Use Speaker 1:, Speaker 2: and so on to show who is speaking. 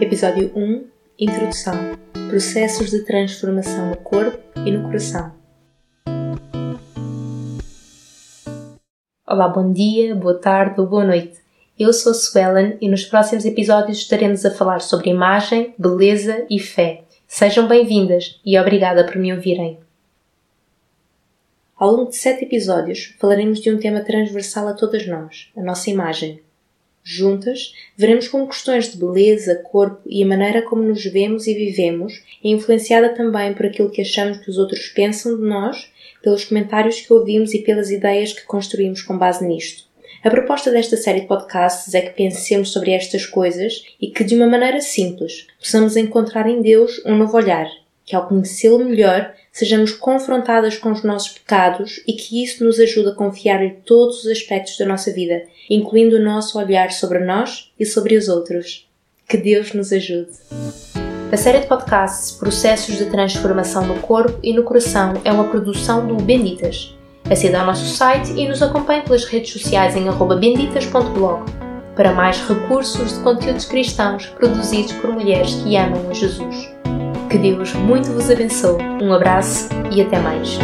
Speaker 1: Episódio 1 Introdução Processos de transformação no corpo e no coração. Olá, bom dia, boa tarde ou boa noite. Eu sou Suelen e nos próximos episódios estaremos a falar sobre imagem, beleza e fé. Sejam bem-vindas e obrigada por me ouvirem. Ao longo de sete episódios falaremos de um tema transversal a todas nós, a nossa imagem. Juntas, veremos como questões de beleza, corpo e a maneira como nos vemos e vivemos é influenciada também por aquilo que achamos que os outros pensam de nós, pelos comentários que ouvimos e pelas ideias que construímos com base nisto. A proposta desta série de podcasts é que pensemos sobre estas coisas e que, de uma maneira simples, possamos encontrar em Deus um novo olhar, que ao conhecê-lo melhor sejamos confrontadas com os nossos pecados e que isso nos ajude a confiar em todos os aspectos da nossa vida, incluindo o nosso olhar sobre nós e sobre os outros. Que Deus nos ajude. A série de podcasts Processos de Transformação no Corpo e no Coração é uma produção do Benditas. Acede ao nosso site e nos acompanhe pelas redes sociais em benditas.blog para mais recursos de conteúdos cristãos produzidos por mulheres que amam a Jesus. Que Deus muito vos abençoe. Um abraço e até mais.